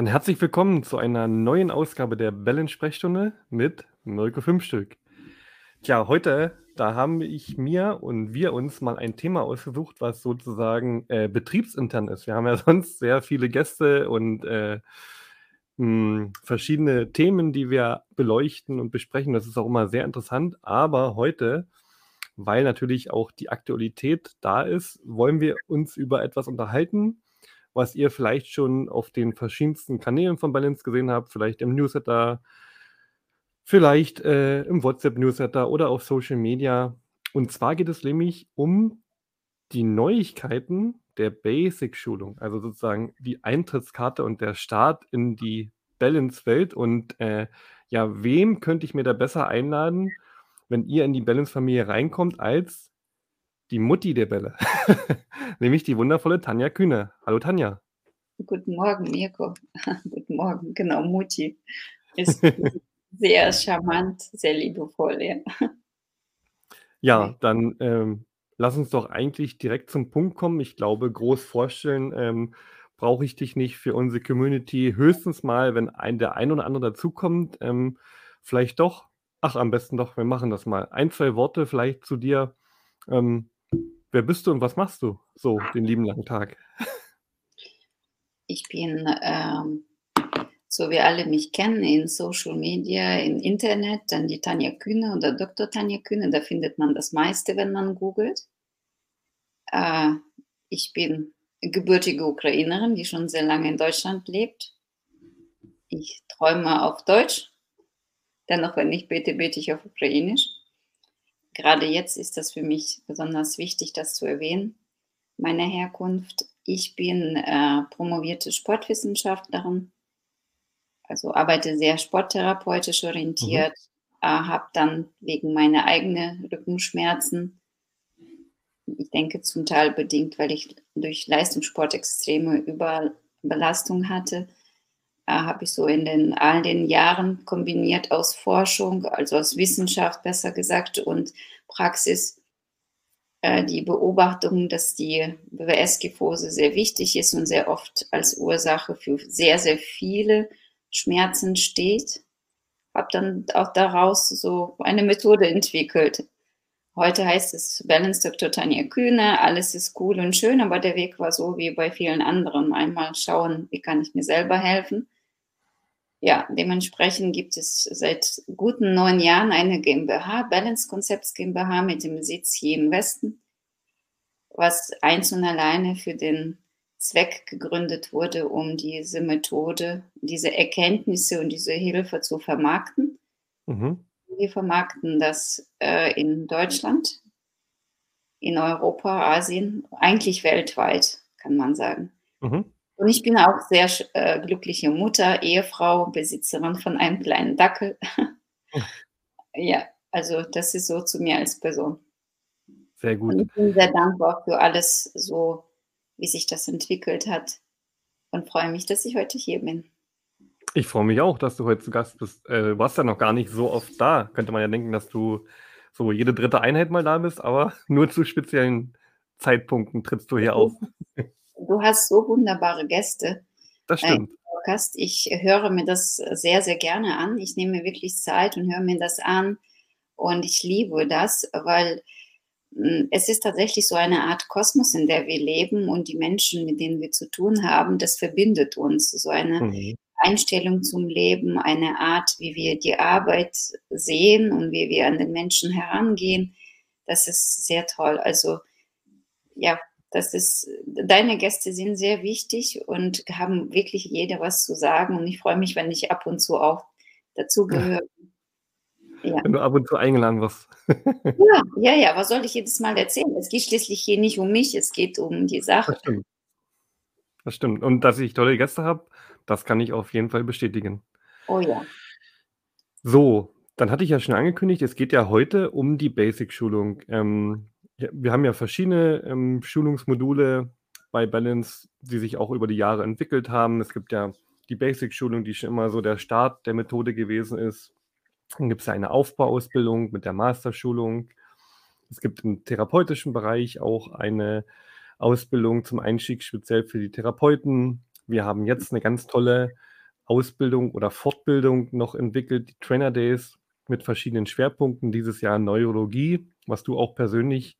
Dann herzlich willkommen zu einer neuen Ausgabe der Balance-Sprechstunde mit Mirko Fünfstück. Tja, heute, da haben ich mir und wir uns mal ein Thema ausgesucht, was sozusagen äh, betriebsintern ist. Wir haben ja sonst sehr viele Gäste und äh, mh, verschiedene Themen, die wir beleuchten und besprechen. Das ist auch immer sehr interessant. Aber heute, weil natürlich auch die Aktualität da ist, wollen wir uns über etwas unterhalten, was ihr vielleicht schon auf den verschiedensten Kanälen von Balance gesehen habt, vielleicht im Newsletter, vielleicht äh, im WhatsApp-Newsletter oder auf Social Media. Und zwar geht es nämlich um die Neuigkeiten der Basic-Schulung, also sozusagen die Eintrittskarte und der Start in die Balance-Welt. Und äh, ja, wem könnte ich mir da besser einladen, wenn ihr in die Balance-Familie reinkommt, als die Mutti der Bälle, nämlich die wundervolle Tanja Kühne. Hallo Tanja. Guten Morgen, Mirko. Guten Morgen, genau, Mutti. Ist sehr charmant, sehr liebevoll, ja. Ja, dann ähm, lass uns doch eigentlich direkt zum Punkt kommen. Ich glaube, groß vorstellen ähm, brauche ich dich nicht für unsere Community. Höchstens mal, wenn ein, der ein oder andere dazukommt, ähm, vielleicht doch. Ach, am besten doch, wir machen das mal. Ein, zwei Worte vielleicht zu dir. Ähm, wer bist du und was machst du so den lieben langen Tag? Ich bin, ähm, so wie alle mich kennen, in Social Media, im Internet, dann die Tanja Kühne oder Dr. Tanja Kühne, da findet man das meiste, wenn man googelt. Äh, ich bin gebürtige Ukrainerin, die schon sehr lange in Deutschland lebt. Ich träume auf Deutsch, dennoch, wenn ich bete, bete ich auf Ukrainisch. Gerade jetzt ist das für mich besonders wichtig, das zu erwähnen. Meine Herkunft. Ich bin äh, promovierte Sportwissenschaftlerin, also arbeite sehr sporttherapeutisch orientiert, mhm. äh, habe dann wegen meiner eigenen Rückenschmerzen, ich denke zum Teil bedingt, weil ich durch Leistungssport extreme Überbelastung hatte, habe ich so in den, all den Jahren kombiniert aus Forschung, also aus Wissenschaft besser gesagt, und Praxis äh, die Beobachtung, dass die BWS-Kyphose sehr wichtig ist und sehr oft als Ursache für sehr, sehr viele Schmerzen steht. Habe dann auch daraus so eine Methode entwickelt. Heute heißt es Balance Dr. Tanja Kühne, alles ist cool und schön, aber der Weg war so wie bei vielen anderen. Einmal schauen, wie kann ich mir selber helfen ja, dementsprechend gibt es seit guten neun Jahren eine GmbH, Balance Concepts GmbH mit dem Sitz hier im Westen, was eins und alleine für den Zweck gegründet wurde, um diese Methode, diese Erkenntnisse und diese Hilfe zu vermarkten. Mhm. Wir vermarkten das äh, in Deutschland, in Europa, Asien, eigentlich weltweit, kann man sagen. Mhm. Und ich bin auch sehr äh, glückliche Mutter, Ehefrau, Besitzerin von einem kleinen Dackel. ja, also das ist so zu mir als Person. Sehr gut. Und ich bin sehr dankbar für alles, so wie sich das entwickelt hat und freue mich, dass ich heute hier bin. Ich freue mich auch, dass du heute zu Gast bist. Äh, du warst ja noch gar nicht so oft da. Könnte man ja denken, dass du so jede dritte Einheit mal da bist, aber nur zu speziellen Zeitpunkten trittst du hier auf. du hast so wunderbare Gäste. Das stimmt. Podcast. Ich höre mir das sehr, sehr gerne an. Ich nehme mir wirklich Zeit und höre mir das an. Und ich liebe das, weil hm, es ist tatsächlich so eine Art Kosmos, in der wir leben und die Menschen, mit denen wir zu tun haben, das verbindet uns. So eine mhm. Einstellung zum Leben, eine Art, wie wir die Arbeit sehen und wie wir an den Menschen herangehen. Das ist sehr toll. Also ja, das ist, deine Gäste sind sehr wichtig und haben wirklich jeder was zu sagen. Und ich freue mich, wenn ich ab und zu auch dazugehöre. Ja. Wenn du ab und zu eingeladen wirst. ja, ja, ja, was soll ich jedes Mal erzählen? Es geht schließlich hier nicht um mich, es geht um die Sache. Das stimmt. Das stimmt. Und dass ich tolle Gäste habe, das kann ich auf jeden Fall bestätigen. Oh ja. So, dann hatte ich ja schon angekündigt, es geht ja heute um die Basic-Schulung. Ähm, wir haben ja verschiedene ähm, Schulungsmodule bei Balance, die sich auch über die Jahre entwickelt haben. Es gibt ja die Basic-Schulung, die schon immer so der Start der Methode gewesen ist. Dann gibt es ja eine Aufbauausbildung mit der Masterschulung. Es gibt im therapeutischen Bereich auch eine Ausbildung zum Einstieg speziell für die Therapeuten. Wir haben jetzt eine ganz tolle Ausbildung oder Fortbildung noch entwickelt, die Trainer Days mit verschiedenen Schwerpunkten. Dieses Jahr Neurologie, was du auch persönlich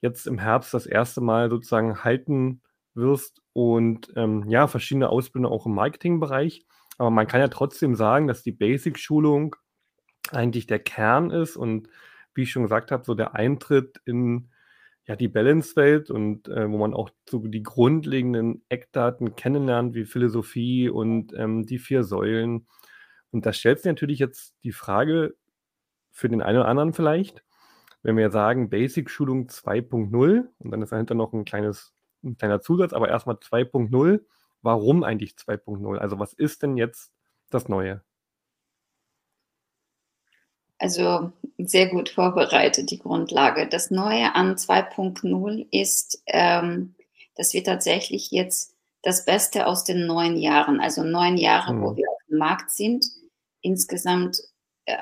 jetzt im Herbst das erste Mal sozusagen halten wirst und ähm, ja, verschiedene Ausbildungen auch im Marketingbereich. Aber man kann ja trotzdem sagen, dass die Basic-Schulung eigentlich der Kern ist und wie ich schon gesagt habe, so der Eintritt in ja, die Balance-Welt und äh, wo man auch so die grundlegenden Eckdaten kennenlernt, wie Philosophie und ähm, die vier Säulen. Und da stellt sich natürlich jetzt die Frage für den einen oder anderen vielleicht, wenn wir sagen Basic-Schulung 2.0 und dann ist dahinter noch ein kleines, ein kleiner Zusatz, aber erstmal 2.0, warum eigentlich 2.0? Also was ist denn jetzt das Neue? Also sehr gut vorbereitet, die Grundlage. Das Neue an 2.0 ist, ähm, dass wir tatsächlich jetzt das Beste aus den neun Jahren, also neun Jahre, mhm. wo wir auf dem Markt sind, insgesamt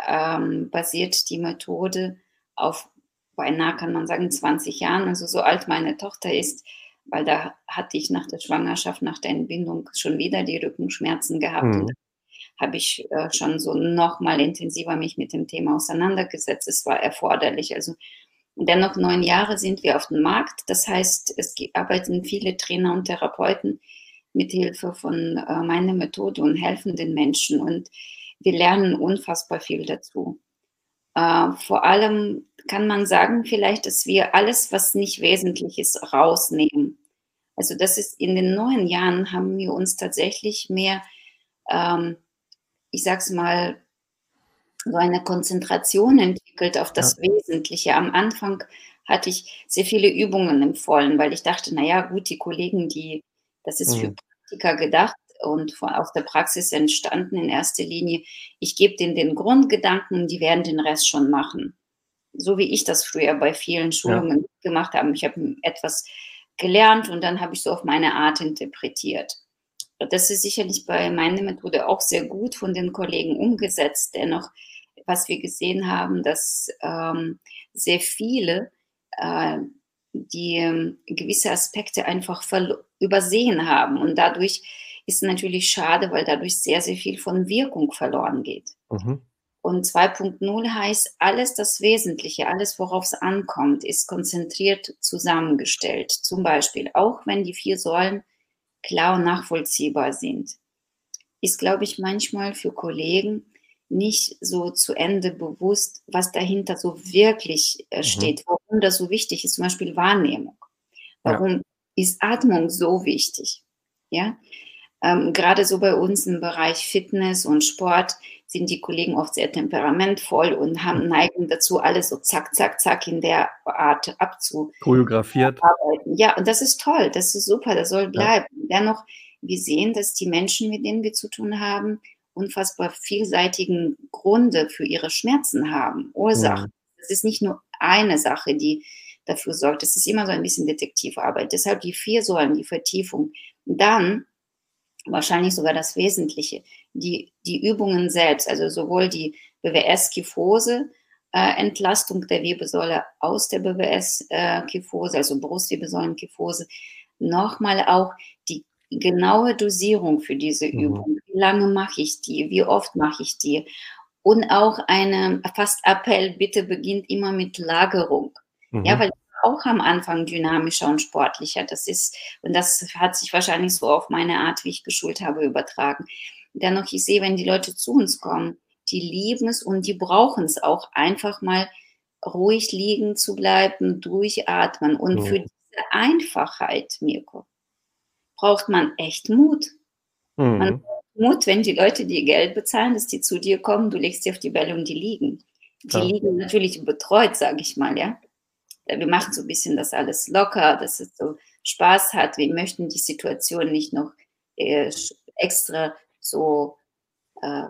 ähm, basiert die Methode auf beinahe, kann man sagen, 20 Jahren, also so alt meine Tochter ist, weil da hatte ich nach der Schwangerschaft, nach der Entbindung schon wieder die Rückenschmerzen gehabt mhm. und habe ich äh, schon so noch mal intensiver mich mit dem Thema auseinandergesetzt. Es war erforderlich. Also dennoch neun Jahre sind wir auf dem Markt. Das heißt, es arbeiten viele Trainer und Therapeuten mit Hilfe von äh, meiner Methode und helfen den Menschen. Und wir lernen unfassbar viel dazu. Äh, vor allem kann man sagen vielleicht, dass wir alles, was nicht wesentlich ist, rausnehmen. Also das ist in den neun Jahren haben wir uns tatsächlich mehr ähm, ich sag's mal, so eine Konzentration entwickelt auf das ja. Wesentliche. Am Anfang hatte ich sehr viele Übungen empfohlen, weil ich dachte, naja, gut, die Kollegen, die, das ist mhm. für Praktiker gedacht und von, aus der Praxis entstanden in erster Linie. Ich gebe denen den Grundgedanken, die werden den Rest schon machen. So wie ich das früher bei vielen Schulungen ja. gemacht habe. Ich habe etwas gelernt und dann habe ich so auf meine Art interpretiert. Das ist sicherlich bei meiner Methode auch sehr gut von den Kollegen umgesetzt. Dennoch, was wir gesehen haben, dass ähm, sehr viele äh, die äh, gewisse Aspekte einfach übersehen haben. Und dadurch ist natürlich schade, weil dadurch sehr, sehr viel von Wirkung verloren geht. Mhm. Und 2.0 heißt, alles das Wesentliche, alles worauf es ankommt, ist konzentriert zusammengestellt. Zum Beispiel, auch wenn die vier Säulen klar und nachvollziehbar sind. Ist, glaube ich, manchmal für Kollegen nicht so zu Ende bewusst, was dahinter so wirklich äh, mhm. steht, warum das so wichtig ist, zum Beispiel Wahrnehmung. Warum ja. ist Atmung so wichtig? Ja, ähm, gerade so bei uns im Bereich Fitness und Sport sind die Kollegen oft sehr temperamentvoll und haben mhm. Neigung dazu, alles so zack, zack, zack in der Art abzu. Choreografiert. Ja, und das ist toll, das ist super, das soll bleiben. Ja. Dennoch, wir sehen, dass die Menschen, mit denen wir zu tun haben, unfassbar vielseitigen Gründe für ihre Schmerzen haben, Ursachen. Mhm. Das ist nicht nur eine Sache, die dafür sorgt. Es ist immer so ein bisschen Detektivarbeit. Deshalb die vier Säulen, die Vertiefung. Dann wahrscheinlich sogar das Wesentliche, die, die Übungen selbst, also sowohl die BWS-Kyphose, äh, Entlastung der Wirbelsäule aus der BWS-Kyphose, äh, also Brustwirbelsäulenkyphose, nochmal auch die genaue Dosierung für diese mhm. Übung. Wie lange mache ich die? Wie oft mache ich die? Und auch eine fast Appell, bitte beginnt immer mit Lagerung. Mhm. Ja, weil auch am Anfang dynamischer und sportlicher. Das ist, und das hat sich wahrscheinlich so auf meine Art, wie ich geschult habe, übertragen. Dennoch, ich sehe, wenn die Leute zu uns kommen, die lieben es und die brauchen es auch einfach mal ruhig liegen zu bleiben, durchatmen. Und mhm. für diese Einfachheit, Mirko, braucht man echt Mut. Mhm. Man braucht Mut, wenn die Leute dir Geld bezahlen, dass die zu dir kommen, du legst sie auf die Bälle und die liegen. Die ja. liegen natürlich betreut, sage ich mal, ja wir machen so ein bisschen das alles locker, dass es so Spaß hat. Wir möchten die Situation nicht noch äh, extra so äh,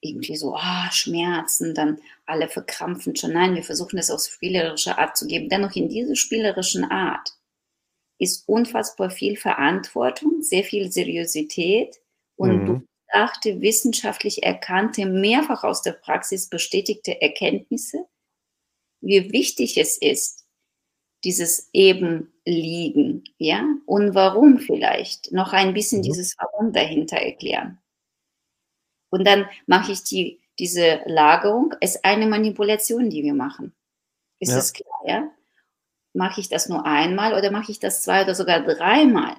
irgendwie so ah, Schmerzen, dann alle verkrampfen schon. Nein, wir versuchen das auf spielerische Art zu geben. Dennoch in dieser spielerischen Art ist unfassbar viel Verantwortung, sehr viel Seriosität und mhm. bedachte, wissenschaftlich erkannte, mehrfach aus der Praxis bestätigte Erkenntnisse, wie wichtig es ist, dieses eben liegen, ja? Und warum vielleicht? Noch ein bisschen mhm. dieses Warum dahinter erklären. Und dann mache ich die, diese Lagerung, ist eine Manipulation, die wir machen. Ist Ja. es klar, ja? Mache ich das nur einmal oder mache ich das zwei oder sogar dreimal?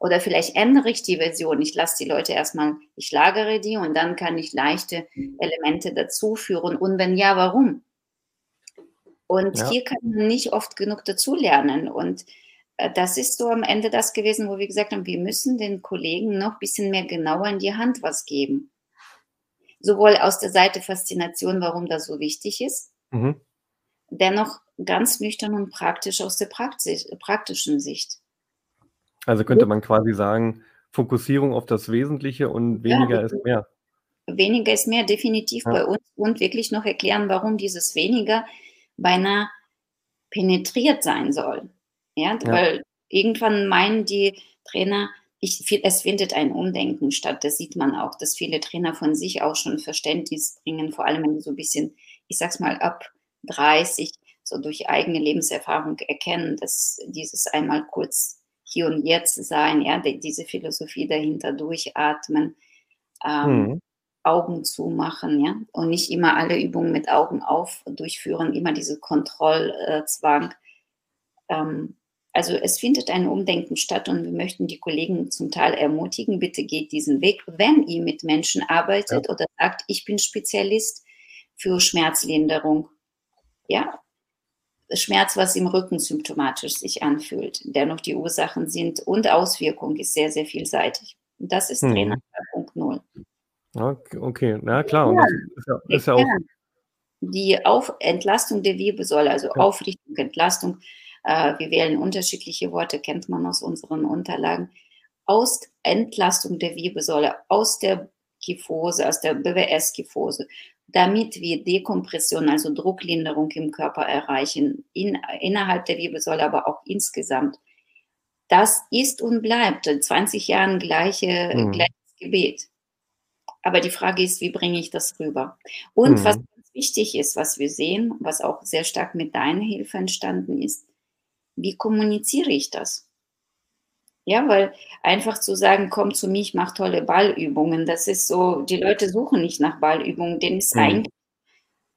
Oder vielleicht ändere ich die Version. Ich lasse die Leute erstmal, ich lagere die und dann kann ich leichte Elemente dazuführen. Und wenn ja, warum? Und Ja. hier kann man nicht oft genug dazulernen. Und äh, das ist so am Ende das gewesen, wo wir gesagt haben, wir müssen den Kollegen noch ein bisschen mehr genauer in die Hand was geben. Sowohl aus der Seite Faszination, warum das so wichtig ist, Mhm. dennoch ganz nüchtern und praktisch aus der Praktisch, praktischen Sicht. Also könnte man quasi sagen, Fokussierung auf das Wesentliche und Ja, weniger ist wirklich. mehr. Weniger ist mehr definitiv Ja. bei uns und wirklich noch erklären, warum dieses weniger beinahe penetriert sein soll. Ja, Ja. weil irgendwann meinen die Trainer, ich, es findet ein Umdenken statt. Das sieht man auch, dass viele Trainer von sich auch schon Verständnis bringen, vor allem wenn die so ein bisschen, ich sag's mal, ab 30 so durch eigene Lebenserfahrung erkennen, dass dieses einmal kurz hier und jetzt sein, ja, die- diese Philosophie dahinter durchatmen, ähm, Mhm. Augen zumachen, ja, und nicht immer alle Übungen mit Augen auf durchführen, immer diese Kontrollzwang. Ähm, also es findet ein Umdenken statt und wir möchten die Kollegen zum Teil ermutigen, bitte geht diesen Weg, wenn ihr mit Menschen arbeitet oder sagt, ich bin Spezialist für Schmerzlinderung. Ja, Schmerz, was im Rücken symptomatisch sich anfühlt, dennoch die Ursachen sind und Auswirkung ist sehr, sehr vielseitig. Und das ist Mhm. Trainer 2.0. Okay. Ja, klar. Das ist ja, ist ja auch. Die Auf Entlastung der Wirbelsäule, also Ja. Aufrichtung, Entlastung. Äh, wir wählen unterschiedliche Worte, kennt man aus unseren Unterlagen. Aus Entlastung der Wirbelsäule, aus der Kyphose, aus der BWS-Kyphose, damit wir Dekompression, also Drucklinderung im Körper erreichen, in, innerhalb der Wirbelsäule, aber auch insgesamt. Das ist und bleibt in 20 Jahren gleiche, Mhm. gleiches Gebet. Aber die Frage ist, wie bringe ich das rüber? Und Mhm. was ganz wichtig ist, was wir sehen, was auch sehr stark mit deiner Hilfe entstanden ist, wie kommuniziere ich das? Ja, weil einfach zu sagen, komm zu mir, ich mache tolle Ballübungen, das ist so, die Leute suchen nicht nach Ballübungen, denen ist Mhm. eigentlich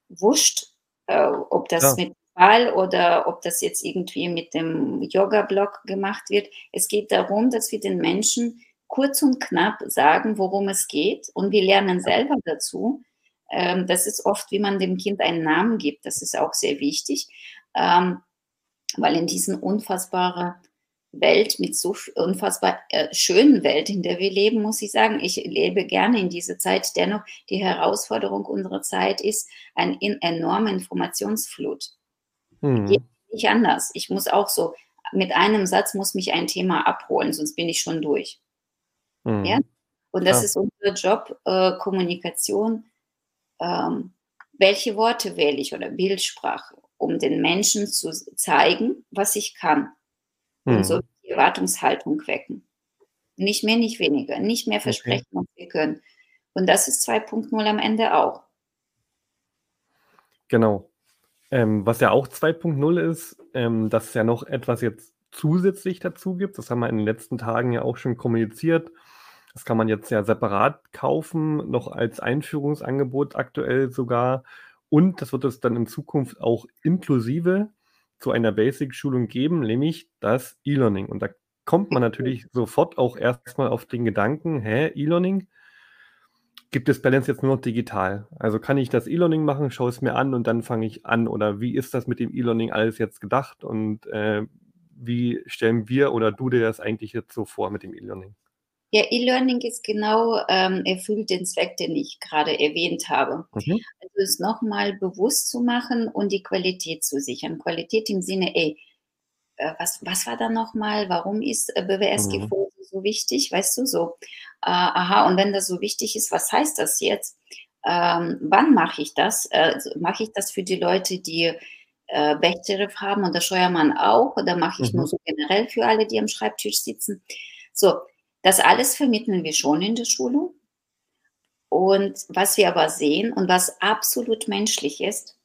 wurscht, äh, ob das Ja. mit Ball oder ob das jetzt irgendwie mit dem Yoga-Block gemacht wird. Es geht darum, dass wir den Menschen kurz und knapp sagen, worum es geht und wir lernen selber dazu. Ähm, das ist oft, wie man dem Kind einen Namen gibt, das ist auch sehr wichtig, ähm, weil in diesen unfassbaren Welt, mit so unfassbar äh, schönen Welt, in der wir leben, muss ich sagen, ich lebe gerne in diese Zeit. Dennoch, die Herausforderung unserer Zeit ist eine in, enorme Informationsflut. Geht nicht anders. Ich muss auch so, mit einem Satz muss mich ein Thema abholen, sonst bin ich schon durch. Mhm. Ja? Und das Klar. ist unser Job, äh, Kommunikation. Ähm, welche Worte wähle ich oder Bildsprache, um den Menschen zu zeigen, was ich kann und so Mhm. die Erwartungshaltung wecken. Nicht mehr, nicht weniger. Nicht mehr Okay. versprechen, was wir können. Und das ist 2.0 am Ende auch. Genau. Ähm, was ja auch 2.0 ist, ähm, dass es ja noch etwas jetzt zusätzlich dazu gibt. Das haben wir in den letzten Tagen ja auch schon kommuniziert. Das kann man jetzt ja separat kaufen, noch als Einführungsangebot aktuell sogar. Und das wird es dann in Zukunft auch inklusive zu einer Basic-Schulung geben, nämlich das E-Learning. Und da kommt man natürlich sofort auch erstmal auf den Gedanken, hä, E-Learning? Gibt es Balance jetzt nur noch digital? Also kann ich das E-Learning machen, schaue es mir an und dann fange ich an? Oder wie ist das mit dem E-Learning alles jetzt gedacht? Und äh, wie stellen wir oder du dir das eigentlich jetzt so vor mit dem E-Learning? Ja, E-Learning ist genau, ähm, erfüllt den Zweck, den ich gerade erwähnt habe. Mhm. Also es nochmal bewusst zu machen und die Qualität zu sichern. Qualität im Sinne, ey, äh, was, was war da nochmal? Warum ist äh, BWS-Gefose Mhm. so wichtig? Weißt du, so, äh, aha, und wenn das so wichtig ist, was heißt das jetzt? Ähm, wann mache ich das? Äh, mache ich das für die Leute, die äh, Bechterew haben und der Scheuermann auch? Oder mache ich nur Mhm. so generell für alle, die am Schreibtisch sitzen? So, das alles vermitteln wir schon in der Schulung. Und was wir aber sehen und was absolut menschlich ist,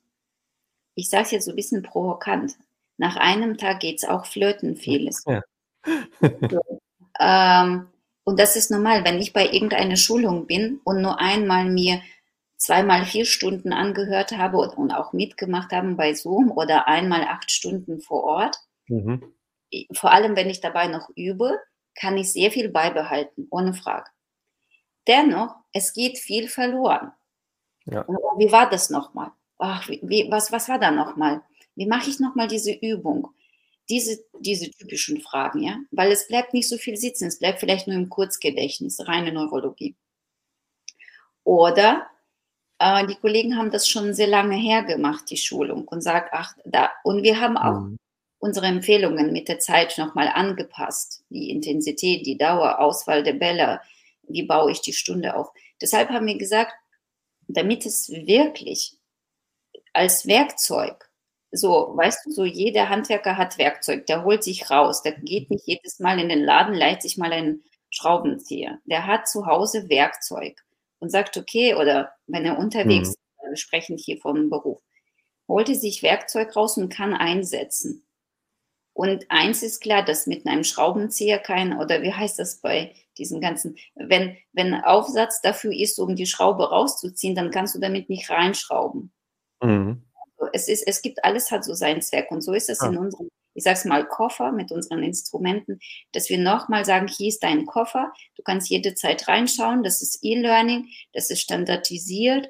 ich sage es jetzt so ein bisschen provokant, nach einem Tag geht es auch flöten vieles. Ja. So, ähm, Und das ist normal, wenn ich bei irgendeiner Schulung bin und nur einmal mir zweimal vier Stunden angehört habe und auch mitgemacht habe bei Zoom oder einmal acht Stunden vor Ort. Mhm. Vor allem, wenn ich dabei noch übe, kann ich sehr viel beibehalten, ohne Frage. Dennoch, es geht viel verloren. Ja. Wie war das nochmal? Ach, wie, was, was war da nochmal? Wie mache ich nochmal diese Übung? Diese, diese typischen Fragen, ja? Weil es bleibt nicht so viel sitzen, es bleibt vielleicht nur im Kurzgedächtnis, reine Neurologie. Oder äh, die Kollegen haben das schon sehr lange her gemacht, die Schulung, und sagt, ach, da, und wir haben auch mhm. Unsere Empfehlungen mit der Zeit nochmal angepasst. Die Intensität, die Dauer, Auswahl der Bälle, wie baue ich die Stunde auf. Deshalb haben wir gesagt, damit es wirklich als Werkzeug, so, weißt du, so jeder Handwerker hat Werkzeug, der holt sich raus, der geht nicht jedes Mal in den Laden, leiht sich mal einen Schraubenzieher. Der hat zu Hause Werkzeug und sagt, okay, oder wenn er unterwegs mhm. ist, wir sprechen hier vom Beruf, holte sich Werkzeug raus und kann einsetzen. Und eins ist klar, dass mit einem Schraubenzieher kein, oder wie heißt das bei diesen ganzen, wenn, wenn Aufsatz dafür ist, um die Schraube rauszuziehen, dann kannst du damit nicht reinschrauben. Mhm. Also es, ist, es gibt, alles hat so seinen Zweck. Und so ist es ah. in unserem, ich sag's mal, Koffer mit unseren Instrumenten, dass wir nochmal sagen, hier ist dein Koffer, du kannst jede Zeit reinschauen, das ist E-Learning, das ist standardisiert.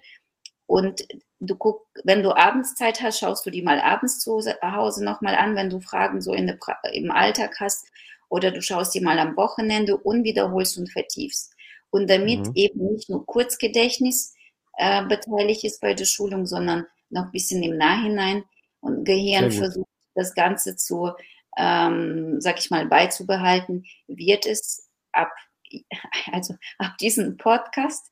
Und du guck, wenn du abends Zeit hast, schaust du die mal abends zu Hause nochmal an, wenn du Fragen so in der, im Alltag hast oder du schaust die mal am Wochenende und wiederholst und vertiefst. Und damit mhm. eben nicht nur Kurzgedächtnis äh, beteiligt ist bei der Schulung, sondern noch ein bisschen im Nachhinein und Gehirn versucht, das Ganze zu, ähm, sag ich mal, beizubehalten, wird es ab, also ab diesem Podcast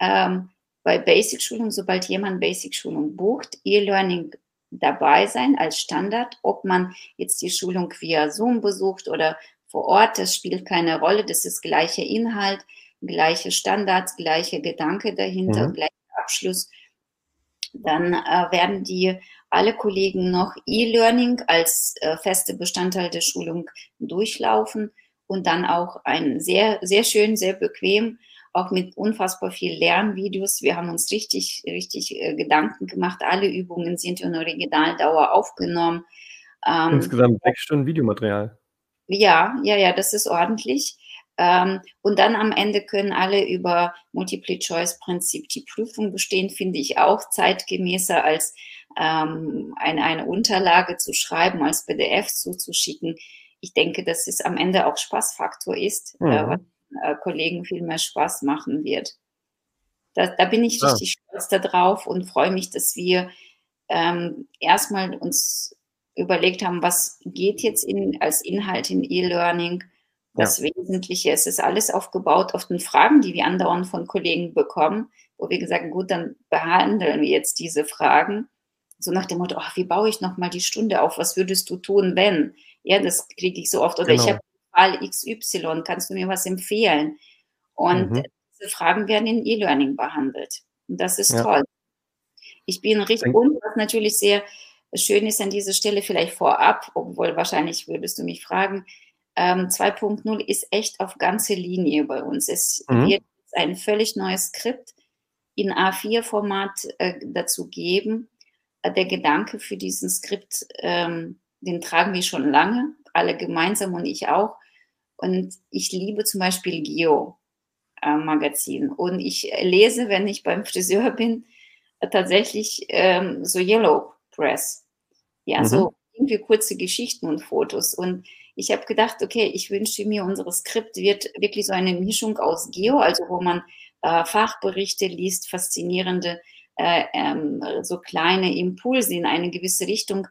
ähm, bei Basic-Schulung, sobald jemand Basic-Schulung bucht, E-Learning dabei sein als Standard. Ob man jetzt die Schulung via Zoom besucht oder vor Ort, das spielt keine Rolle. Das ist gleicher Inhalt, gleiche Standards, gleicher Gedanke dahinter, mhm. gleicher Abschluss. Dann äh, werden die alle Kollegen noch E-Learning als äh, feste Bestandteil der Schulung durchlaufen und dann auch ein sehr, sehr schön, sehr bequem, auch mit unfassbar viel Lernvideos. Wir haben uns richtig, richtig äh, Gedanken gemacht. Alle Übungen sind in Originaldauer aufgenommen. Ähm, Insgesamt sechs Stunden Videomaterial. Ja, ja, ja, das ist ordentlich. Ähm, und dann am Ende können alle über Multiple-Choice-Prinzip die Prüfung bestehen, finde ich auch zeitgemäßer als ähm, eine, eine Unterlage zu schreiben, als PDF zuzuschicken. Ich denke, dass es am Ende auch Spaßfaktor ist, äh, mhm. äh, äh, Kollegen viel mehr Spaß machen wird. Da, da bin ich ja. richtig stolz darauf und freue mich, dass wir ähm, erstmal uns überlegt haben, was geht jetzt in, als Inhalt in E-Learning, das ja. Wesentliche. Es ist alles aufgebaut auf den Fragen, die wir andauernd von Kollegen bekommen, wo wir gesagt haben, gut, dann behandeln wir jetzt diese Fragen. So nach dem Motto, ach, wie baue ich nochmal die Stunde auf? Was würdest du tun, wenn? Ja, das kriege ich so oft. Oder genau. ich habe Fall XY, kannst du mir was empfehlen? Und mhm. diese Fragen werden in E-Learning behandelt. Und das ist ja. toll. Ich bin richtig, und was natürlich sehr schön ist an dieser Stelle vielleicht vorab, obwohl wahrscheinlich würdest du mich fragen, ähm, 2.0 ist echt auf ganze Linie bei uns. Es mhm. wird ein völlig neues Skript in A4-Format äh, dazu geben. Äh, der Gedanke für diesen Skript, ähm, den tragen wir schon lange, alle gemeinsam und ich auch. Und ich liebe zum Beispiel Geo-Magazin. Und ich lese, wenn ich beim Friseur bin, tatsächlich ähm, so Yellow Press. Ja, mhm. so irgendwie kurze Geschichten und Fotos. Und ich habe gedacht, okay, ich wünsche mir, unser Skript wird wirklich so eine Mischung aus Geo, also wo man äh, Fachberichte liest, faszinierende, äh, ähm, so kleine Impulse in eine gewisse Richtung,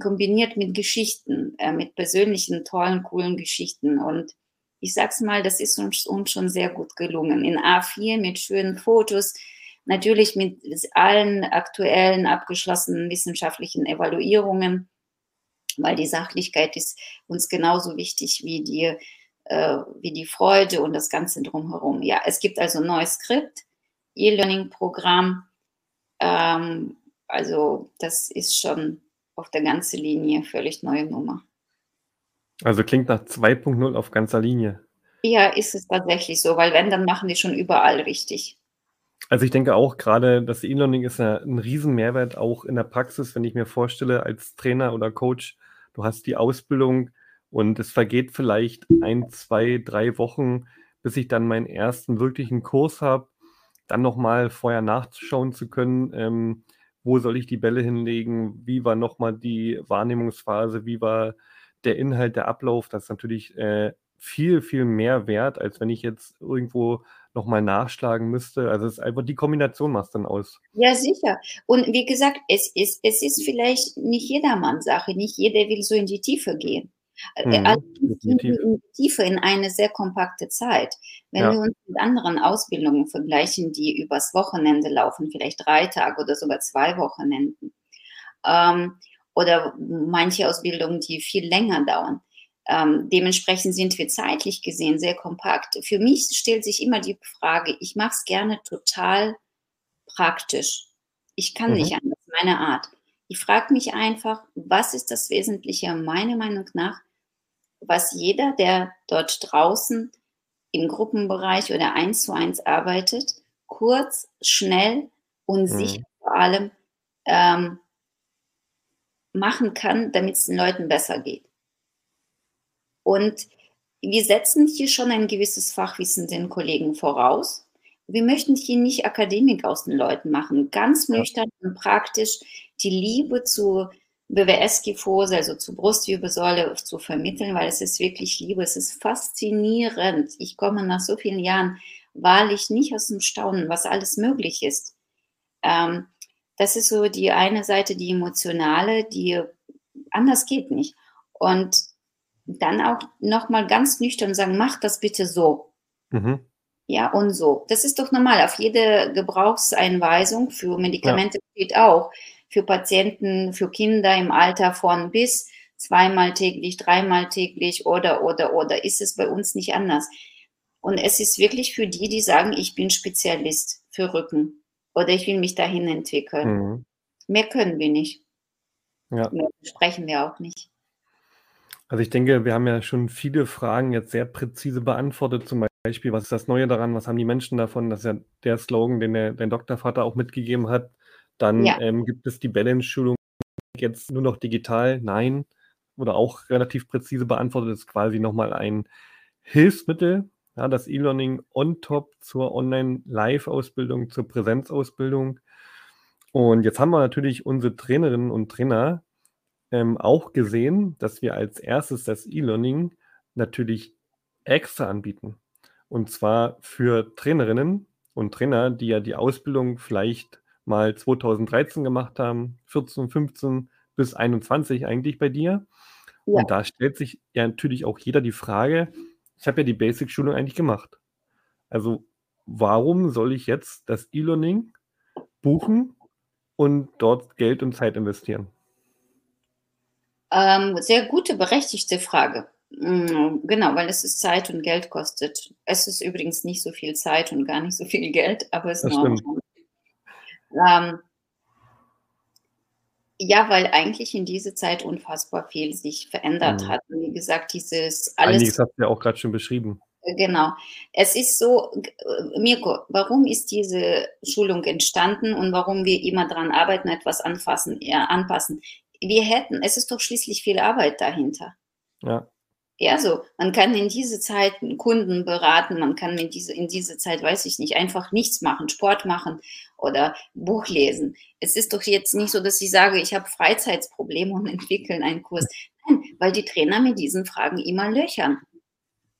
kombiniert mit Geschichten, äh, mit persönlichen, tollen, coolen Geschichten. Und ich sag's mal, das ist uns, uns schon sehr gut gelungen. In A4 mit schönen Fotos, natürlich mit allen aktuellen, abgeschlossenen wissenschaftlichen Evaluierungen weil die Sachlichkeit ist uns genauso wichtig wie die, äh, wie die Freude und das Ganze drumherum. Ja, es gibt also ein neues Skript, E-Learning-Programm. Ähm, also das ist schon auf der ganzen Linie völlig neue Nummer. Also klingt nach 2.0 auf ganzer Linie. Ja, ist es tatsächlich so, weil wenn, dann machen die schon überall richtig. Also ich denke auch gerade, das E-Learning ist ja ein Riesenmehrwert auch in der Praxis, wenn ich mir vorstelle, als Trainer oder Coach, du hast die Ausbildung und es vergeht vielleicht ein, zwei, drei Wochen, bis ich dann meinen ersten wirklichen Kurs habe, dann nochmal vorher nachschauen zu können, ähm, wo soll ich die Bälle hinlegen, wie war nochmal die Wahrnehmungsphase, wie war der Inhalt, der Ablauf, das ist natürlich äh, viel, viel mehr wert, als wenn ich jetzt irgendwo nochmal nachschlagen müsste. Also es ist einfach die Kombination macht dann aus. Ja, sicher. Und wie gesagt, es ist, es ist vielleicht nicht jedermanns Sache. Nicht jeder will so in die Tiefe gehen. Mhm, also in Tiefe in eine sehr kompakte Zeit. Wenn ja. wir uns mit anderen Ausbildungen vergleichen, die übers Wochenende laufen, vielleicht drei Tage oder sogar zwei Wochenenden, ähm, oder manche Ausbildungen, die viel länger dauern, ähm, dementsprechend sind wir zeitlich gesehen sehr kompakt. Für mich stellt sich immer die Frage, ich mache es gerne total praktisch. Ich kann mhm. nicht anders, meine Art. Ich frage mich einfach, was ist das Wesentliche meiner Meinung nach, was jeder, der dort draußen im Gruppenbereich oder eins zu eins arbeitet, kurz, schnell und mhm. sicher vor allem ähm, machen kann, damit es den Leuten besser geht. Und wir setzen hier schon ein gewisses Fachwissen den Kollegen voraus. Wir möchten hier nicht Akademik aus den Leuten machen, ganz nüchtern und praktisch die Liebe zu BWS-Kyphose, also zu Brustwirbelsäule zu vermitteln, weil es ist wirklich Liebe, es ist faszinierend. Ich komme nach so vielen Jahren wahrlich nicht aus dem Staunen, was alles möglich ist. Ähm, das ist so die eine Seite, die emotionale, die anders geht nicht. Und dann auch nochmal ganz nüchtern sagen, mach das bitte so. Mhm. Ja, und so. Das ist doch normal. Auf jede Gebrauchseinweisung für Medikamente ja. steht auch. Für Patienten, für Kinder im Alter von bis zweimal täglich, dreimal täglich oder, oder, oder. Ist es bei uns nicht anders? Und es ist wirklich für die, die sagen, ich bin Spezialist für Rücken oder ich will mich dahin entwickeln. Mhm. Mehr können wir nicht. Ja. Mehr sprechen wir auch nicht. Also ich denke, wir haben ja schon viele Fragen jetzt sehr präzise beantwortet. Zum Beispiel, was ist das Neue daran? Was haben die Menschen davon? Das ist ja der Slogan, den der, dein Doktorvater auch mitgegeben hat. Dann ja. ähm, gibt es die Balance-Schulung jetzt nur noch digital? Nein. Oder auch relativ präzise beantwortet. Ist quasi nochmal ein Hilfsmittel, ja, das E-Learning on top zur Online-Live-Ausbildung, zur Präsenzausbildung. Und jetzt haben wir natürlich unsere Trainerinnen und Trainer, ähm, auch gesehen, dass wir als erstes das E-Learning natürlich extra anbieten. Und zwar für Trainerinnen und Trainer, die ja die Ausbildung vielleicht mal 2013 gemacht haben, 14, 15 bis 21 eigentlich bei dir. Ja. Und da stellt sich ja natürlich auch jeder die Frage, ich habe ja die Basic-Schulung eigentlich gemacht. Also warum soll ich jetzt das E-Learning buchen und dort Geld und Zeit investieren? Ähm, sehr gute, berechtigte Frage. Mm, genau, weil es ist Zeit und Geld kostet. Es ist übrigens nicht so viel Zeit und gar nicht so viel Geld, aber es ist nur. Ähm, ja, weil eigentlich in dieser Zeit unfassbar viel sich verändert mhm. hat. Und wie gesagt, dieses alles. Einiges hast du ja auch gerade schon beschrieben. Äh, genau. Es ist so, äh, Mirko, warum ist diese Schulung entstanden und warum wir immer daran arbeiten, etwas anfassen, ja, anpassen? wir hätten, es ist doch schließlich viel Arbeit dahinter. Ja. Ja, so, man kann in diese Zeit Kunden beraten, man kann in diese, in diese Zeit, weiß ich nicht, einfach nichts machen, Sport machen oder Buch lesen. Es ist doch jetzt nicht so, dass ich sage, ich habe Freizeitsprobleme und entwickle einen Kurs. Nein, weil die Trainer mit diesen Fragen immer löchern.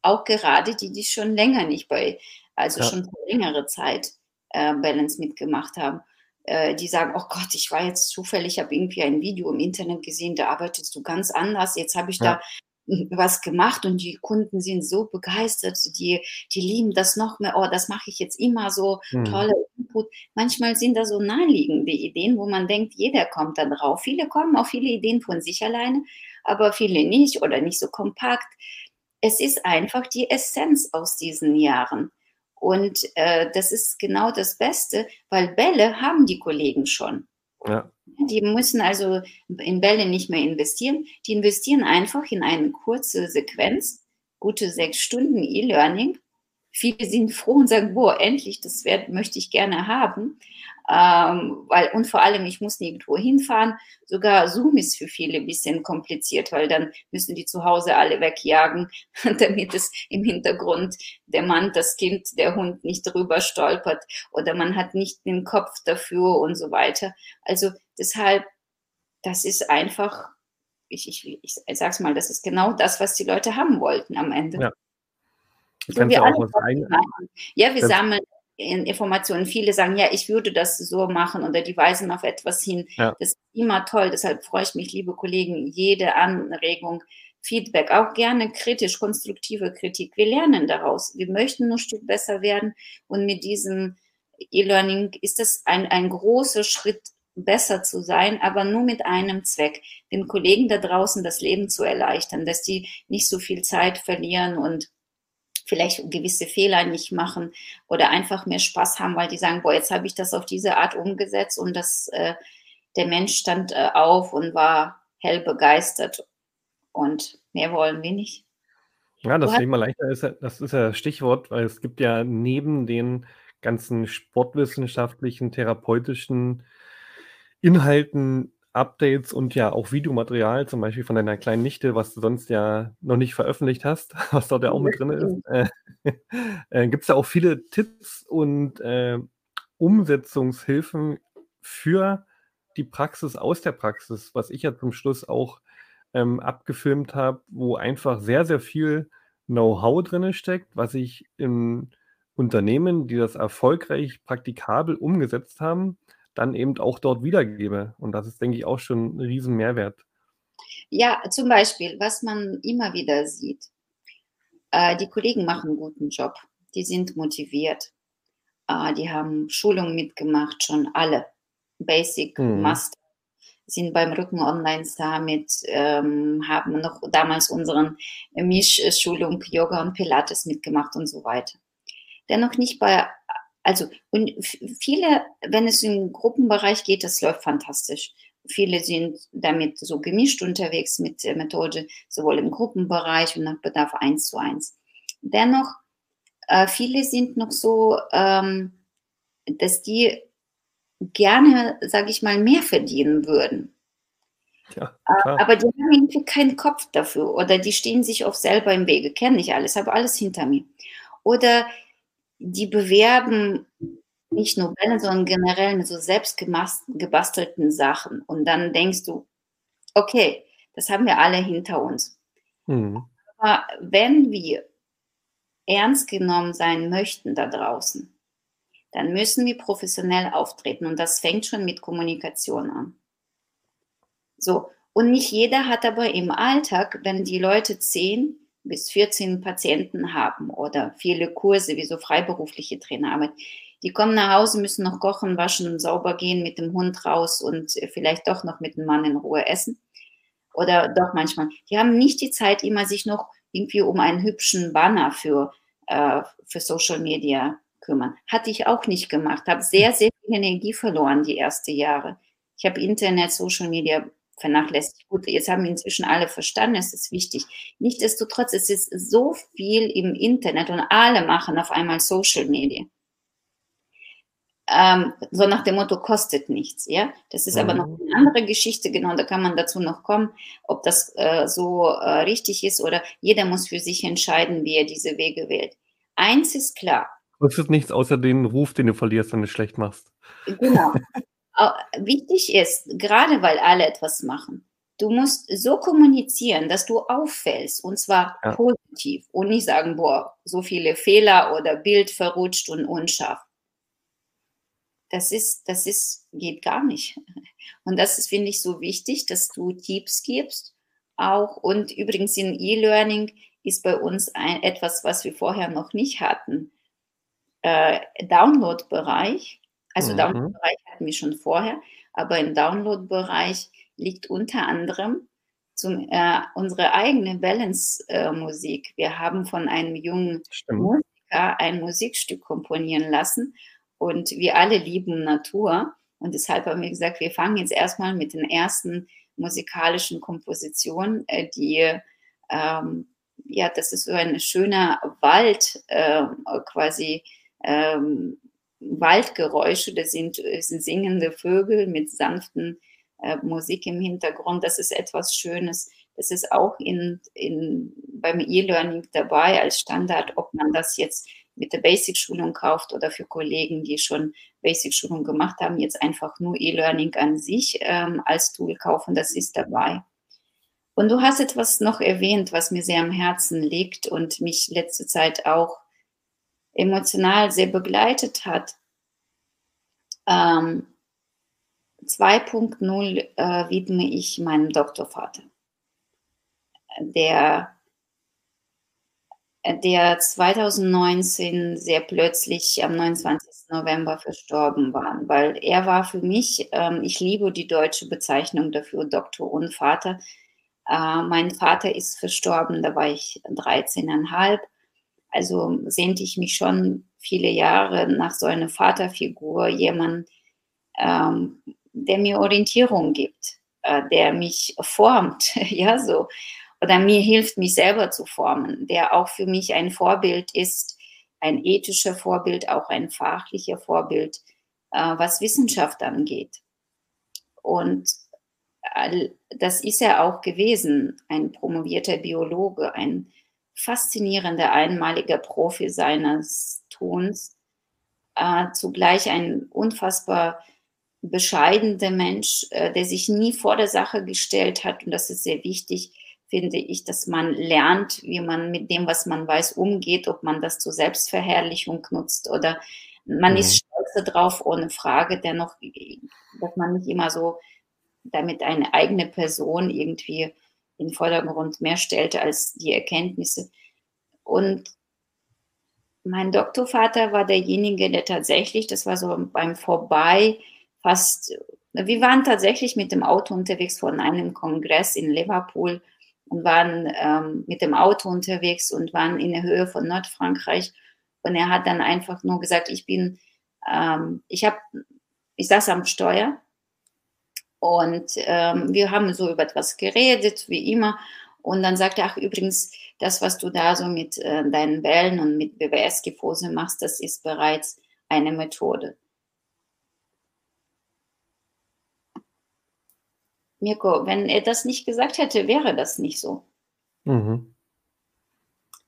Auch gerade die, die schon länger nicht bei, also ja. schon längere Zeit äh, Balance mitgemacht haben. Äh, die sagen, oh Gott, ich war jetzt zufällig, ich habe irgendwie ein Video im Internet gesehen, da arbeitest du ganz anders. Jetzt habe ich ja. da was gemacht und die Kunden sind so begeistert, die, die lieben das noch mehr, oh, das mache ich jetzt immer so, mhm. tolle Input. Manchmal sind da so naheliegende Ideen, wo man denkt, jeder kommt da drauf. Viele kommen auf viele Ideen von sich alleine, aber viele nicht oder nicht so kompakt. Es ist einfach die Essenz aus diesen Jahren. Und äh, das ist genau das Beste, weil Bälle haben die Kollegen schon. Ja. Die müssen also in Bälle nicht mehr investieren. Die investieren einfach in eine kurze Sequenz gute sechs Stunden E-Learning. Viele sind froh und sagen, boah, endlich, das werd, möchte ich gerne haben. Ähm, weil, und vor allem, ich muss nirgendwo hinfahren. Sogar Zoom ist für viele ein bisschen kompliziert, weil dann müssen die zu Hause alle wegjagen, damit es im Hintergrund der Mann, das Kind, der Hund nicht drüber stolpert oder man hat nicht den Kopf dafür und so weiter. Also deshalb, das ist einfach, ich, ich, ich sag's mal, das ist genau das, was die Leute haben wollten am Ende. Ja. So wir auch was ein ja, wir sammeln Informationen. Viele sagen, ja, ich würde das so machen oder die weisen auf etwas hin. Ja. Das ist immer toll. Deshalb freue ich mich, liebe Kollegen, jede Anregung, Feedback, auch gerne kritisch, konstruktive Kritik. Wir lernen daraus. Wir möchten nur ein Stück besser werden und mit diesem E-Learning ist das ein, ein großer Schritt, besser zu sein, aber nur mit einem Zweck, den Kollegen da draußen das Leben zu erleichtern, dass die nicht so viel Zeit verlieren und vielleicht gewisse Fehler nicht machen oder einfach mehr Spaß haben, weil die sagen, boah, jetzt habe ich das auf diese Art umgesetzt und das, äh, der Mensch stand äh, auf und war hell begeistert und mehr wollen wir nicht. Ja, das Leben leichter ist, das ist ja Stichwort, weil es gibt ja neben den ganzen sportwissenschaftlichen, therapeutischen Inhalten Updates und ja auch Videomaterial, zum Beispiel von deiner kleinen Nichte, was du sonst ja noch nicht veröffentlicht hast, was dort ja auch mit drin ist. Äh, äh, Gibt es da auch viele Tipps und äh, Umsetzungshilfen für die Praxis aus der Praxis, was ich ja zum Schluss auch ähm, abgefilmt habe, wo einfach sehr, sehr viel Know-how drin steckt, was ich in Unternehmen, die das erfolgreich praktikabel umgesetzt haben, dann eben auch dort wiedergebe. Und das ist, denke ich, auch schon ein riesen Mehrwert. Ja, zum Beispiel, was man immer wieder sieht, äh, die Kollegen machen einen guten Job, die sind motiviert, äh, die haben Schulungen mitgemacht, schon alle, Basic, mhm. Master, sind beim Rücken Online Summit, ähm, haben noch damals unseren Mischschulung Yoga und Pilates mitgemacht und so weiter. Dennoch nicht bei also, und viele, wenn es im Gruppenbereich geht, das läuft fantastisch. Viele sind damit so gemischt unterwegs mit der Methode, sowohl im Gruppenbereich und nach Bedarf eins zu eins. Dennoch, äh, viele sind noch so, ähm, dass die gerne, sage ich mal, mehr verdienen würden. Ja, äh, aber die haben irgendwie keinen Kopf dafür oder die stehen sich oft selber im Wege. Kenne ich alles, habe alles hinter mir. Oder die bewerben nicht nur Bälle, sondern generell mit so selbst gebastelten Sachen. Und dann denkst du, okay, das haben wir alle hinter uns. Mhm. Aber wenn wir ernst genommen sein möchten da draußen, dann müssen wir professionell auftreten. Und das fängt schon mit Kommunikation an. So. Und nicht jeder hat aber im Alltag, wenn die Leute zehn bis 14 Patienten haben oder viele Kurse wie so freiberufliche Trainerarbeit. Die kommen nach Hause, müssen noch kochen, waschen sauber gehen, mit dem Hund raus und vielleicht doch noch mit dem Mann in Ruhe essen. Oder doch manchmal. Die haben nicht die Zeit, immer sich noch irgendwie um einen hübschen Banner für, äh, für Social Media kümmern. Hatte ich auch nicht gemacht. Habe sehr, sehr viel Energie verloren die ersten Jahre. Ich habe Internet, Social Media vernachlässigt. Gut, jetzt haben inzwischen alle verstanden, es ist wichtig. Nichtsdestotrotz, es ist so viel im Internet und alle machen auf einmal Social Media. Ähm, so nach dem Motto kostet nichts, ja. Das ist mhm. aber noch mhm. eine andere Geschichte, genau, da kann man dazu noch kommen, ob das äh, so äh, richtig ist oder jeder muss für sich entscheiden, wie er diese Wege wählt. Eins ist klar. Kostet nichts außer den Ruf, den du verlierst, wenn du schlecht machst. Genau. wichtig ist, gerade weil alle etwas machen, du musst so kommunizieren, dass du auffällst und zwar ja. positiv und nicht sagen, boah, so viele Fehler oder Bild verrutscht und unscharf. Das ist, das ist, geht gar nicht. Und das ist, finde ich, so wichtig, dass du Tipps gibst auch. Und übrigens in E-Learning ist bei uns ein, etwas, was wir vorher noch nicht hatten. Äh, Download-Bereich also mhm. Download-Bereich hatten wir schon vorher, aber im Download-Bereich liegt unter anderem zum, äh, unsere eigene Balance-Musik. Äh, wir haben von einem jungen Stimmt. Musiker ein Musikstück komponieren lassen und wir alle lieben Natur. Und deshalb haben wir gesagt, wir fangen jetzt erstmal mit den ersten musikalischen Kompositionen, äh, die ähm, ja, das ist so ein schöner Wald, äh, quasi ähm, Waldgeräusche, das sind, das sind singende Vögel mit sanften äh, Musik im Hintergrund. Das ist etwas Schönes. Das ist auch in, in, beim E-Learning dabei als Standard, ob man das jetzt mit der Basic-Schulung kauft oder für Kollegen, die schon Basic-Schulung gemacht haben, jetzt einfach nur E-Learning an sich ähm, als Tool kaufen. Das ist dabei. Und du hast etwas noch erwähnt, was mir sehr am Herzen liegt und mich letzte Zeit auch emotional sehr begleitet hat. Ähm, 2.0 äh, widme ich meinem Doktorvater, der, der 2019 sehr plötzlich am 29. November verstorben war, weil er war für mich, ähm, ich liebe die deutsche Bezeichnung dafür, Doktor und Vater, äh, mein Vater ist verstorben, da war ich 13,5. Also sehnte ich mich schon viele Jahre nach so einer Vaterfigur, jemand, ähm, der mir Orientierung gibt, äh, der mich formt, ja, so. Oder mir hilft, mich selber zu formen, der auch für mich ein Vorbild ist, ein ethischer Vorbild, auch ein fachlicher Vorbild, äh, was Wissenschaft angeht. Und das ist er auch gewesen, ein promovierter Biologe, ein faszinierender, einmaliger Profi seines Tuns, äh, zugleich ein unfassbar bescheidener Mensch, äh, der sich nie vor der Sache gestellt hat. Und das ist sehr wichtig, finde ich, dass man lernt, wie man mit dem, was man weiß, umgeht, ob man das zur Selbstverherrlichung nutzt oder man mhm. ist stolz darauf, ohne Frage, dennoch, dass man nicht immer so damit eine eigene Person irgendwie in den Vordergrund mehr stellte als die Erkenntnisse. Und mein Doktorvater war derjenige, der tatsächlich, das war so beim Vorbei, fast, wir waren tatsächlich mit dem Auto unterwegs von einem Kongress in Liverpool und waren ähm, mit dem Auto unterwegs und waren in der Höhe von Nordfrankreich. Und er hat dann einfach nur gesagt, ich bin, ähm, ich habe, ich saß am Steuer und ähm, wir haben so über etwas geredet, wie immer. Und dann sagte er, ach übrigens, das, was du da so mit äh, deinen Wellen und mit BWS-Gifose machst, das ist bereits eine Methode. Mirko, wenn er das nicht gesagt hätte, wäre das nicht so. Mhm.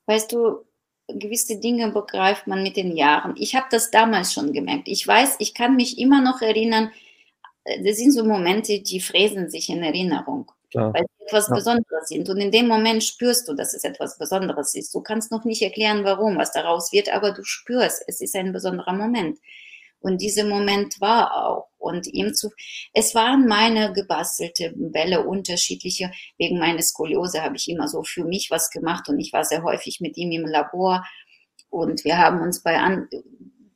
Weißt du, gewisse Dinge begreift man mit den Jahren. Ich habe das damals schon gemerkt. Ich weiß, ich kann mich immer noch erinnern, das sind so Momente, die fräsen sich in Erinnerung, Klar. weil sie etwas ja. Besonderes sind. Und in dem Moment spürst du, dass es etwas Besonderes ist. Du kannst noch nicht erklären, warum, was daraus wird, aber du spürst, es ist ein besonderer Moment. Und dieser Moment war auch. Und ihm zu, es waren meine gebastelte Bälle, unterschiedliche. Wegen meiner Skoliose habe ich immer so für mich was gemacht und ich war sehr häufig mit ihm im Labor. Und wir haben uns bei an,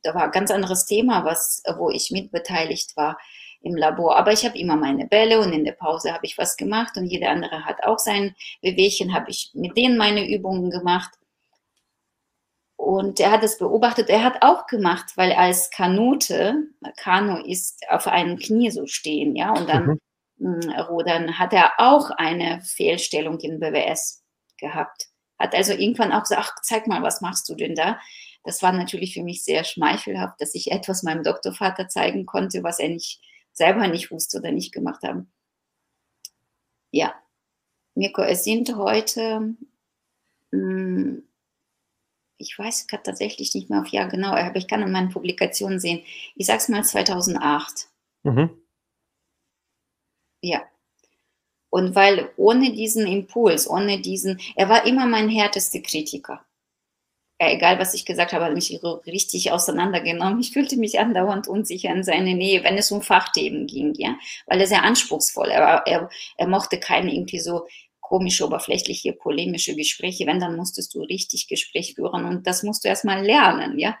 da war ein ganz anderes Thema, was, wo ich mitbeteiligt war im Labor. Aber ich habe immer meine Bälle und in der Pause habe ich was gemacht und jeder andere hat auch sein Wehwehchen, habe ich mit denen meine Übungen gemacht. Und er hat es beobachtet. Er hat auch gemacht, weil als Kanute, Kanu ist auf einem Knie so stehen, ja, und dann mhm. rudern, hat er auch eine Fehlstellung in BWS gehabt. Hat also irgendwann auch gesagt, ach, zeig mal, was machst du denn da? Das war natürlich für mich sehr schmeichelhaft, dass ich etwas meinem Doktorvater zeigen konnte, was er nicht selber nicht wusste oder nicht gemacht haben. Ja, Mirko, es sind heute, hm, ich weiß gerade tatsächlich nicht mehr auf Jahr genau, aber ich kann in meinen Publikationen sehen, ich sag's mal 2008. Mhm. Ja. Und weil ohne diesen Impuls, ohne diesen, er war immer mein härtester Kritiker egal was ich gesagt habe, hat mich richtig auseinandergenommen. Ich fühlte mich andauernd unsicher in seiner Nähe, wenn es um Fachthemen ging, ja, weil er sehr anspruchsvoll, er, er, er mochte keine irgendwie so komische, oberflächliche, polemische Gespräche. Wenn, dann musstest du richtig Gespräch führen und das musst du erstmal lernen, ja.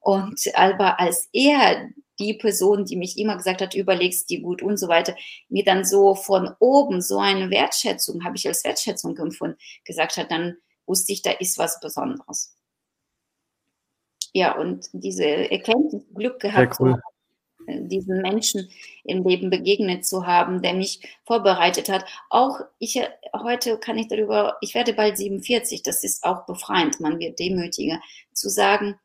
Und aber als er die Person, die mich immer gesagt hat, überlegst dir gut und so weiter, mir dann so von oben so eine Wertschätzung, habe ich als Wertschätzung empfunden, gesagt hat, dann wusste ich, da ist was Besonderes ja, und diese Erkenntnis, Glück gehabt. Cool. diesen Menschen im Leben begegnet zu haben, der mich vorbereitet hat. Auch ich, heute kann ich darüber, ich werde bald 47, das ist auch befreiend, man wird demütiger, zu sagen,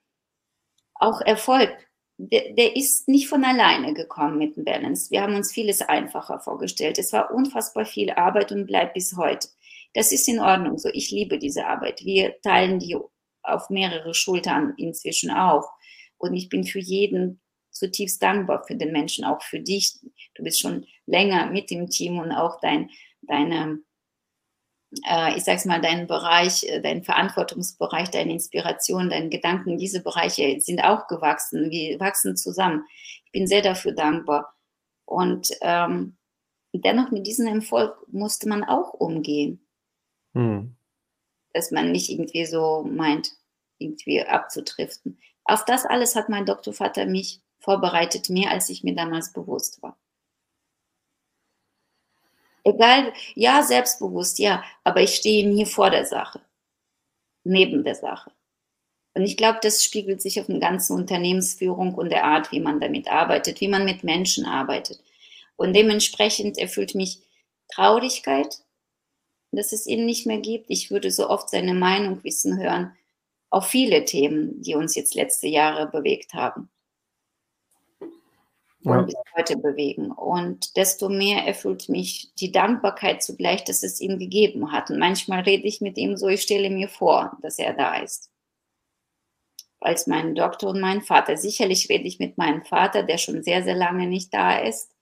auch Erfolg, der, der ist nicht von alleine gekommen mit dem Balance. Wir haben uns vieles einfacher vorgestellt. Es war unfassbar viel Arbeit und bleibt bis heute. Das ist in Ordnung so. Ich liebe diese Arbeit. Wir teilen die auf mehrere Schultern inzwischen auf. Und ich bin für jeden zutiefst dankbar für den Menschen, auch für dich. Du bist schon länger mit dem Team und auch dein, deine, äh, ich sag's mal, dein Bereich, äh, dein Verantwortungsbereich, deine Inspiration, deine Gedanken, diese Bereiche sind auch gewachsen. Wir wachsen zusammen. Ich bin sehr dafür dankbar. Und ähm, dennoch mit diesem Erfolg musste man auch umgehen. Hm. Dass man nicht irgendwie so meint, irgendwie abzutriften. Auf das alles hat mein Doktorvater mich vorbereitet, mehr als ich mir damals bewusst war. Egal, ja, selbstbewusst, ja, aber ich stehe nie vor der Sache, neben der Sache. Und ich glaube, das spiegelt sich auf der ganzen Unternehmensführung und der Art, wie man damit arbeitet, wie man mit Menschen arbeitet. Und dementsprechend erfüllt mich Traurigkeit, dass es ihn nicht mehr gibt. Ich würde so oft seine Meinung wissen hören auf viele Themen, die uns jetzt letzte Jahre bewegt haben und ja. bis heute bewegen. Und desto mehr erfüllt mich die Dankbarkeit zugleich, dass es ihn gegeben hat. Und manchmal rede ich mit ihm so, ich stelle mir vor, dass er da ist. Als mein Doktor und mein Vater. Sicherlich rede ich mit meinem Vater, der schon sehr, sehr lange nicht da ist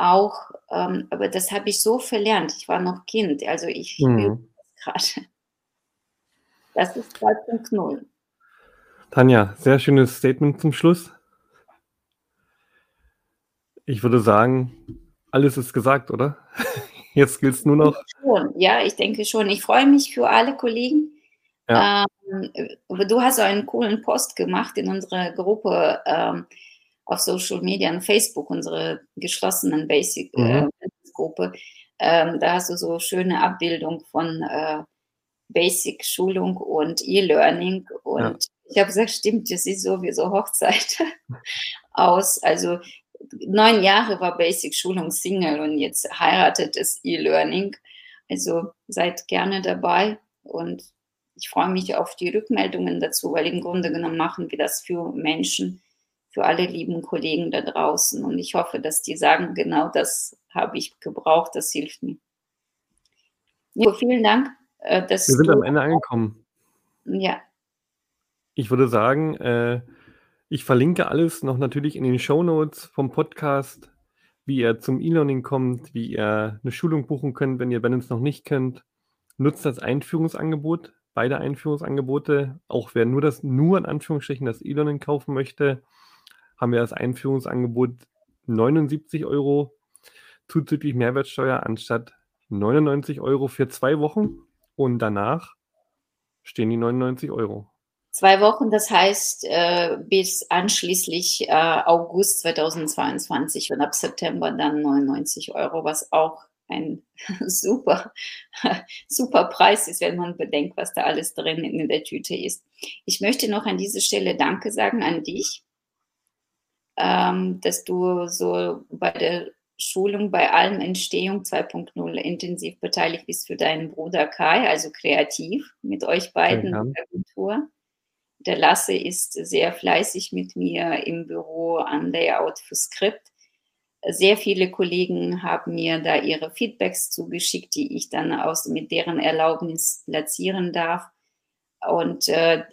auch, ähm, aber das habe ich so verlernt. Ich war noch Kind, also ich mhm. das gerade. Das ist 2.0. Tanja, sehr schönes Statement zum Schluss. Ich würde sagen, alles ist gesagt, oder? Jetzt gilt es nur noch. Schon. Ja, ich denke schon. Ich freue mich für alle Kollegen. Ja. Ähm, du hast so einen coolen Post gemacht in unserer Gruppe. Ähm, auf Social Media und Facebook, unsere geschlossenen Basic-Gruppe. Äh, mhm. ähm, da hast du so schöne Abbildung von äh, Basic-Schulung und E-Learning. Und ja. ich habe gesagt, stimmt, das sieht so wie so Hochzeit aus. Also neun Jahre war Basic-Schulung Single und jetzt heiratet es E-Learning. Also seid gerne dabei und ich freue mich auf die Rückmeldungen dazu, weil im Grunde genommen machen wir das für Menschen, für alle lieben Kollegen da draußen. Und ich hoffe, dass die sagen, genau das habe ich gebraucht, das hilft mir. Nico, vielen Dank. Äh, dass Wir sind am Ende angekommen. Ja. Ich würde sagen, äh, ich verlinke alles noch natürlich in den Show Notes vom Podcast, wie ihr zum E-Learning kommt, wie ihr eine Schulung buchen könnt, wenn ihr Balance noch nicht kennt. Nutzt das Einführungsangebot, beide Einführungsangebote. Auch wer nur das, nur in Anführungsstrichen das E-Learning kaufen möchte, haben wir das Einführungsangebot 79 Euro zuzüglich Mehrwertsteuer anstatt 99 Euro für zwei Wochen und danach stehen die 99 Euro. Zwei Wochen, das heißt äh, bis anschließend äh, August 2022 und ab September dann 99 Euro, was auch ein super, super Preis ist, wenn man bedenkt, was da alles drin in der Tüte ist. Ich möchte noch an dieser Stelle Danke sagen an dich, ähm, dass du so bei der Schulung, bei allem Entstehung 2.0 intensiv beteiligt bist für deinen Bruder Kai, also kreativ mit euch beiden ja. in der Agentur. Der Lasse ist sehr fleißig mit mir im Büro an Layout für Skript. Sehr viele Kollegen haben mir da ihre Feedbacks zugeschickt, die ich dann aus, mit deren Erlaubnis platzieren darf. Und äh,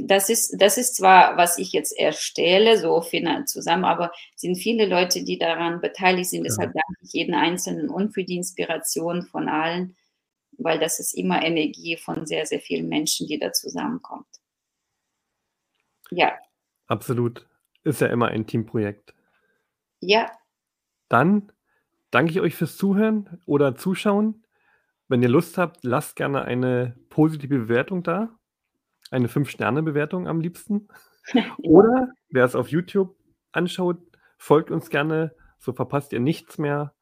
das, ist, das ist zwar, was ich jetzt erstelle, so zusammen, aber sind viele Leute, die daran beteiligt sind. Ja. Deshalb danke ich jeden Einzelnen und für die Inspiration von allen, weil das ist immer Energie von sehr, sehr vielen Menschen, die da zusammenkommt. Ja. Absolut. Ist ja immer ein Teamprojekt. Ja. Dann danke ich euch fürs Zuhören oder Zuschauen. Wenn ihr Lust habt, lasst gerne eine positive Bewertung da eine 5-Sterne-Bewertung am liebsten. Oder wer es auf YouTube anschaut, folgt uns gerne, so verpasst ihr nichts mehr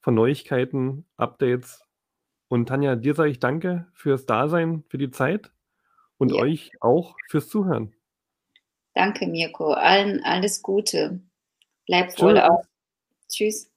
von Neuigkeiten, Updates. Und Tanja, dir sage ich danke fürs Dasein, für die Zeit und ja. euch auch fürs Zuhören. Danke, Mirko. Allen alles Gute. Bleib wohl auf. Tschüss.